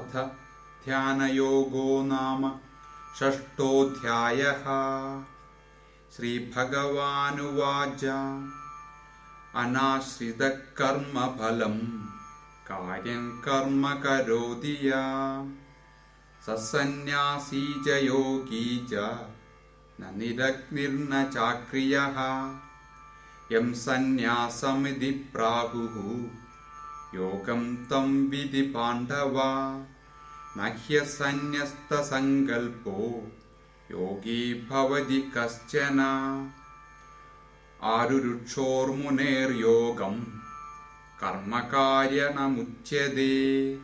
अथ ध्यानयोगो नाम षष्ठोऽध्यायः। श्रीभगवानुवाच। अनाश्रितकर्मफलम् कार्यं कर्म करोति या। सन्न्यासी च योगी च न निरग्निर्न चाक्रियः। यं सन्न्यासमिति प्राहुः യോഗം തം വിധി പാണ്ഡവ. നഹ്യസന്യസ്തസങ്കൽപ്പോ യോഗീ ഭവതി കശ്ചന. ആരുരുക്ഷോർമുനേർ യോഗം. കർമ്മകാര്യനമുച്യതേ.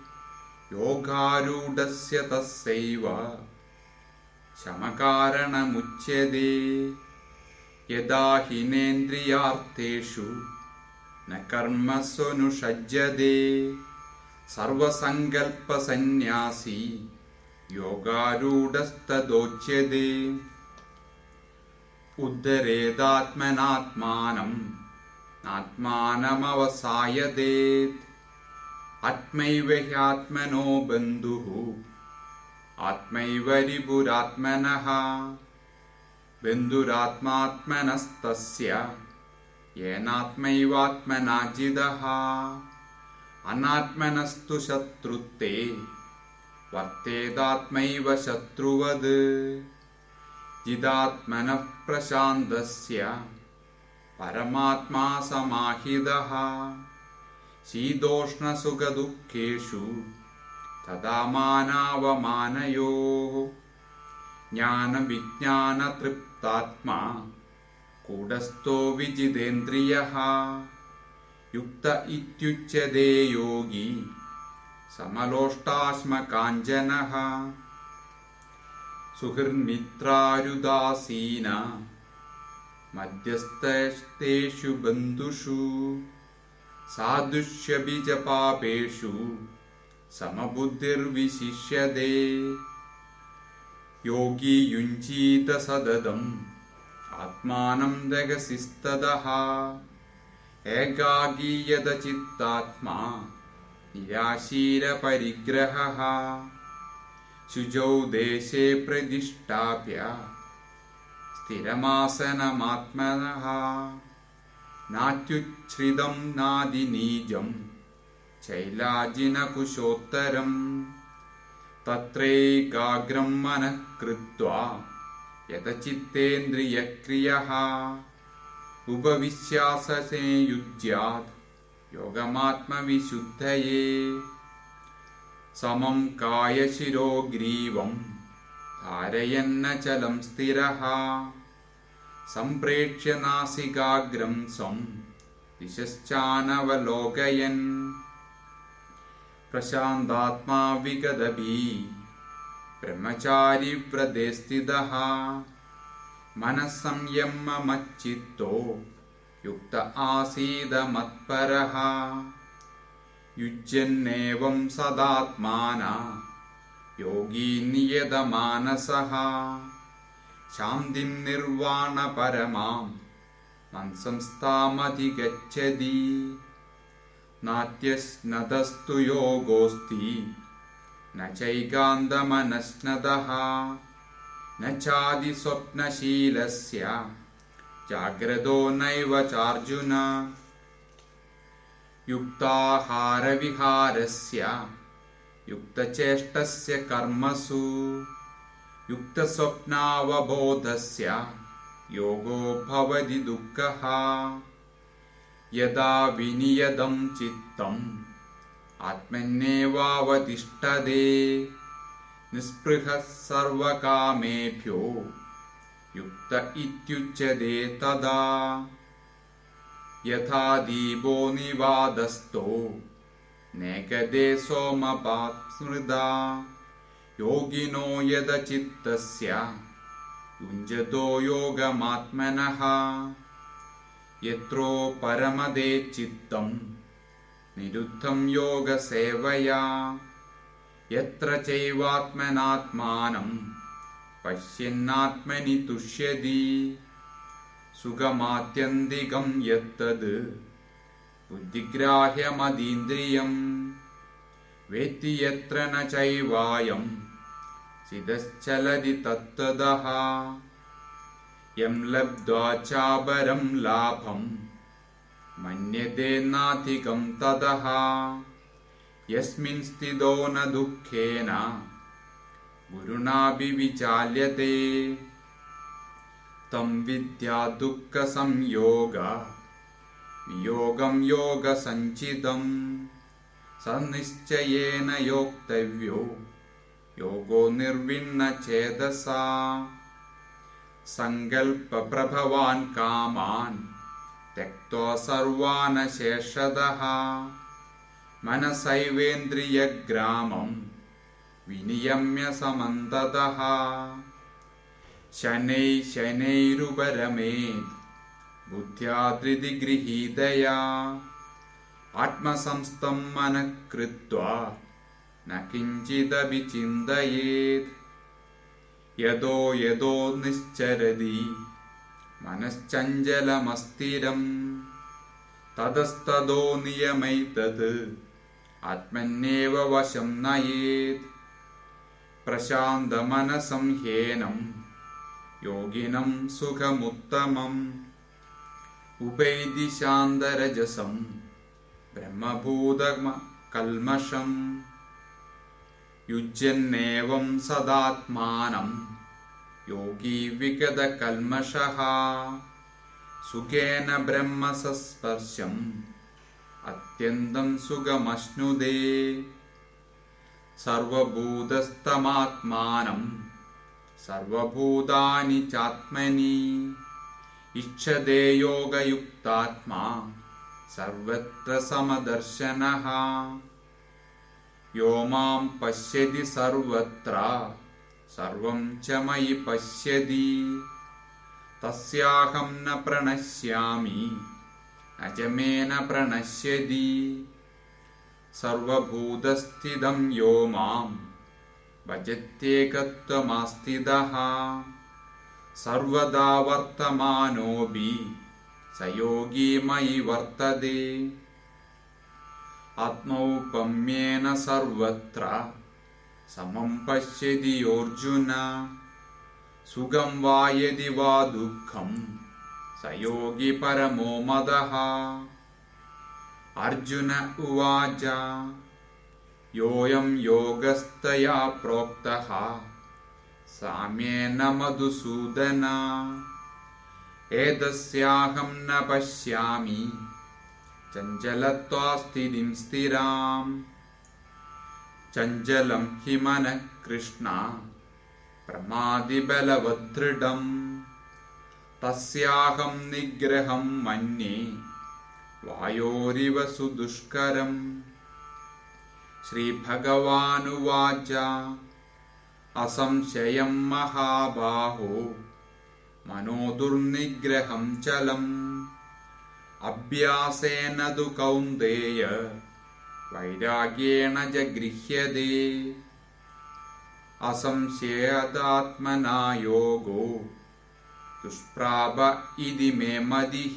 യോഗാരൂഢസ്യ തസ്സൈവ. ശമകാരണമുച്യതേ. യഥാ ഹിനേന്ദ്രിയാർത്ഥേഷു. न कर्मस्वनुषज्यते सर्वसङ्कल्पसन्न्यासी योगारूढस्तदोच्यते उद्धरेदात्मनात्मानम् आत्मानमवसायदेत् आत्मैव ह्यात्मनो बन्धुः आत्मैव रिपुरात्मनः बन्धुरात्मात्मनस्तस्य येनात्मैवात्मनाजिदः। अनात्मनस्तु शत्रुत्ते वर्तेदात्मैव शत्रुवद्। जिदात्मनः प्रशान्तस्य परमात्मा समाहितः शीतोष्णसुखदुःखेषु तदा मानावमानयोः। ज्ञानविज्ञानतृप्तात्मा कूटस्थो विजितेन्द्रियः। युक्त इत्युच्यते योगी समलोष्टाश्मकाञ्चनः सुहृन्मित्रारुदासीन मध्यस्थेषु बन्धुषु साधुष्यपि च पापेषु समबुद्धिर्विशिष्यते। योगी युञ्जीत सततम् आत्मानं जगसिस्ततः एकाकीयतचित्तात्मा निराशीरपरिग्रहः शुचौ देशे प्रतिष्ठाप्य स्थिरमासनमात्मनः। नात्युच्छ्रितं नादिनीजं शैलाजिनकुशोत्तरम् तत्रैकाग्रं मनः कृत्वा यतचित्तेन्द्रियक्रियः उपविश्याससे युज्यात् योगमात्मविशुद्धये। समं कायशिरोग्रीवं धारयन्नचलं स्थिरः। सम्प्रेक्ष्य नासिकाग्रं स्वं दिशश्चानवलोकयन्। प्रशान्तात्मा विगदभि ब्रह्मचारिव्रते स्थितः मनः संयममच्चित्तो युक्त आसीदमत्परः युज्यन्नेवं सदात्माना योगी नियतमानसः। शान्तिं निर्वाणपरमां मन्संस्थामधिगच्छति। नात्यस्नतस्तु योगोऽस्ति न चैकान्तमनश्नतः न चादिस्वप्नशीलस्य। जाग्रतो नैव चार्जुन। युक्ताहारविहारस्य युक्तचेष्टस्य कर्मसु। युक्तस्वप्नावबोधस्य योगो भवति दुःखः। यदा विनियतं चित्तम् आत्मन्येवावतिष्ठते। निःस्पृहः सर्वकामेभ्यो युक्त इत्युच्यते तदा। यथा दीपो निवादस्थो नेकदे सोमपात् स्मृदा योगिनो यदचित्तस्य युञ्जतो योगमात्मनः। यत्रो परमदे चित्तं निरुद्धं योगसेवया। यत्र चैवात्मनात्मानं पश्यन्नात्मनि तुष्यति सुखमात्यन्तिकं यत्तद् बुद्धिग्राह्यमदीन्द्रियम् वेत्ति यत्र न चैवायं चिदश्चलति तत्त्वदः यं लब्ध्वा चापरं लाभं मन्यते नाधिकं ततः। यस्मिन् स्थितो न दुःखेन। गुरुणापि विचाल्यते तं विद्या दुःखसंयोग। वियोगं योगसञ्चितम् स निश्चयेन योक्तव्यो। योगो निर्विण्णचेतसा सङ्कल्पप्रभवान् कामान् त्यक्त्वा सर्वान् शेषतः मनसैवेन्द्रियग्रामं विनियम्य समन्ततः। शनैः शनैरुपरमेत् बुद्ध्या धृतिगृहीतया आत्मसंस्थं मनः कृत्वा न किञ्चिदपि चिन्तयेत् यतो यतो निश्चरति मनश्चञ्चलमस्थिरम् ततस्ततो नियमैतत् आत्मन्येव वशं नयेत् प्रशान्तमनसं ह्येनं योगिनं सुखमुत्तमम् उपैति शान्तरजसं ब्रह्मभूतकल्मषम् युज्यन्नेवं सदात्मानं योगी विगतकल्मषः सुखेन ब्रह्मसस्पर्शम् अत्यन्तं सुखमश्नुदे सर्वभूतस्तमात्मानं। सर्वभूतानि चात्मनि। इच्छते योगयुक्तात्मा। सर्वत्र समदर्शनः। यो मां पश्यति सर्वत्र सर्वं च मयि पश्यति। तस्याहं न प्रणश्यामि न च मे न प्रणश्यति। सर्वभूतस्थितं यो मां भजत्येकत्वमास्थितः। सर्वदा वर्तमानोऽपि स योगी मयि वर्तते। आत्मौपम्येन सर्वत्र समं पश्यति योऽर्जुन सुखं वा यदि वा दुःखं स योगी परमो मदः। अर्जुन उवाच योऽयं योगस्तया प्रोक्तः साम्येन मधुसूदन एतस्याहं न पश्यामि चञ्चलत्वास्थितिं स्थिराम् चञ्चलं हि मनः कृष्ण प्रमादिबलवदृढम् तस्याहं निग्रहं मन्ये वायोरिव सुदुष्करम् श्रीभगवानुवाच असंशयं महाबाहो मनो दुर्निग्रहं चलम्। अभ्यासेन तु कौन्तेय वैराग्येण च गृह्यते असंशयदात्मना योगो दुष्प्राप इति मे मदिः।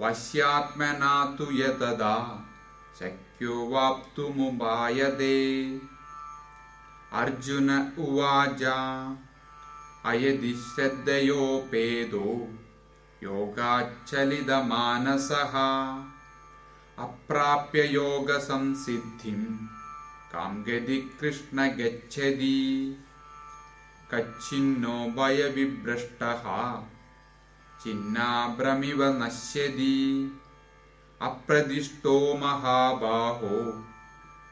वश्यात्मना तु यतदा शक्यो वाप्तुमुपायते। अर्जुन उवाच अयदि श्रद्धयोपेदो योगाच्चलितमानसः अप्राप्य योगसंसिद्धिं कां गति कृष्ण गच्छति कच्छिन्नो भयविभ्रष्टः चिन्नाभ्रमिव नश्यति अप्रदिष्टो महाबाहो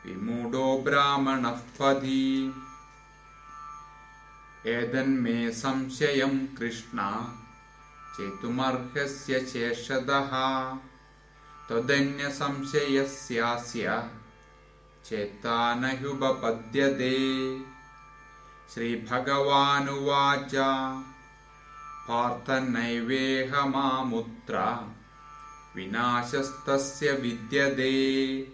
विमूढो ब्राह्मणः पथि एतन्मे संशयं कृष्ण चेतुमर्हस्य शेषतः न ह्युपपद्यते श्रीभगवानुवाच पार्थनैवेहमामुत्र विनाशस्तस्य विद्यते।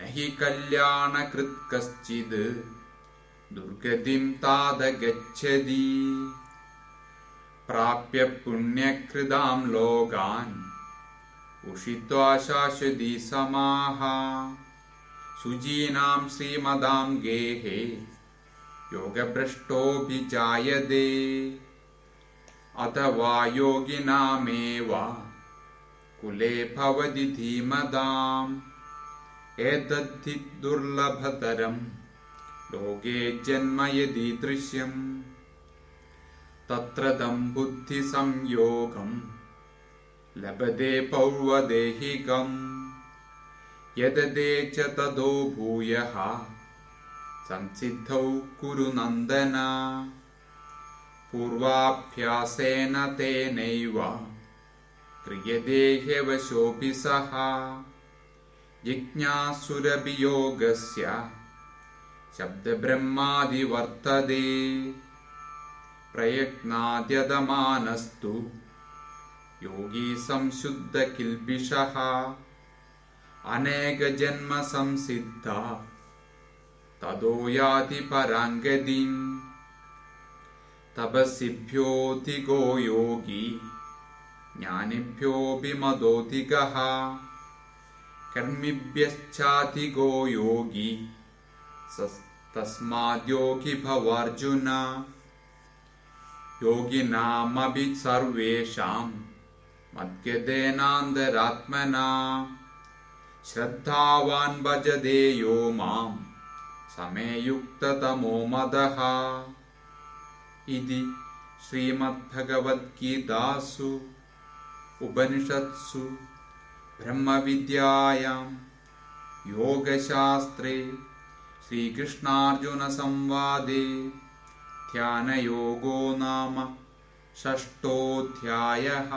न हि कल्याणकृत् कश्चिद् दुर्गतिं तादगच्छति। प्राप्य पुण्यकृतां लोकान् उषित्वा शाश्वती समाः शुचीनां श्रीमदां गेहे। योगभ्रष्टोऽभिजायते। अथवा योगिनामेव। कुले भवति धीमदाम् एतद्धि दुर्लभतरम्। लोके जन्म यदीदृश्यम् तत्र तं बुद्धिसंयोगम् लभते पौर्वदेहिकम्। यदते च ततो भूयः। संसिद्धौ कुरु नन्दन। पूर्वाभ्यासेन तेनैव। क्रियते ह्यवशोऽपि सः। जिज्ञासुरभियोगस्य। शब्दब्रह्मादिवर्तते। प्रयत्नाद्यतमानस्तु योगी संशुद्धकिल्बिषः अनेकजन्मसंसिद्धा ततो याति पराङ्गतिम् तपसिभ्योऽधिको योगी। ज्ञानिभ्योऽपि मदोऽधिकः कर्मिभ्यश्चाधिको योगी। तस्माद्योगी भवार्जुन। योगिनामपि सर्वेषां मद्गतेनान्तरात्मना श्रद्धावान् भजते यो मां समे युक्ततमो मदः। इति श्रीमद्भगवद्गीतासु उपनिषत्सु ब्रह्मविद्यायां योगशास्त्रे श्रीकृष्णार्जुनसंवादे ध्यानयोगो नाम षष्ठोऽध्यायः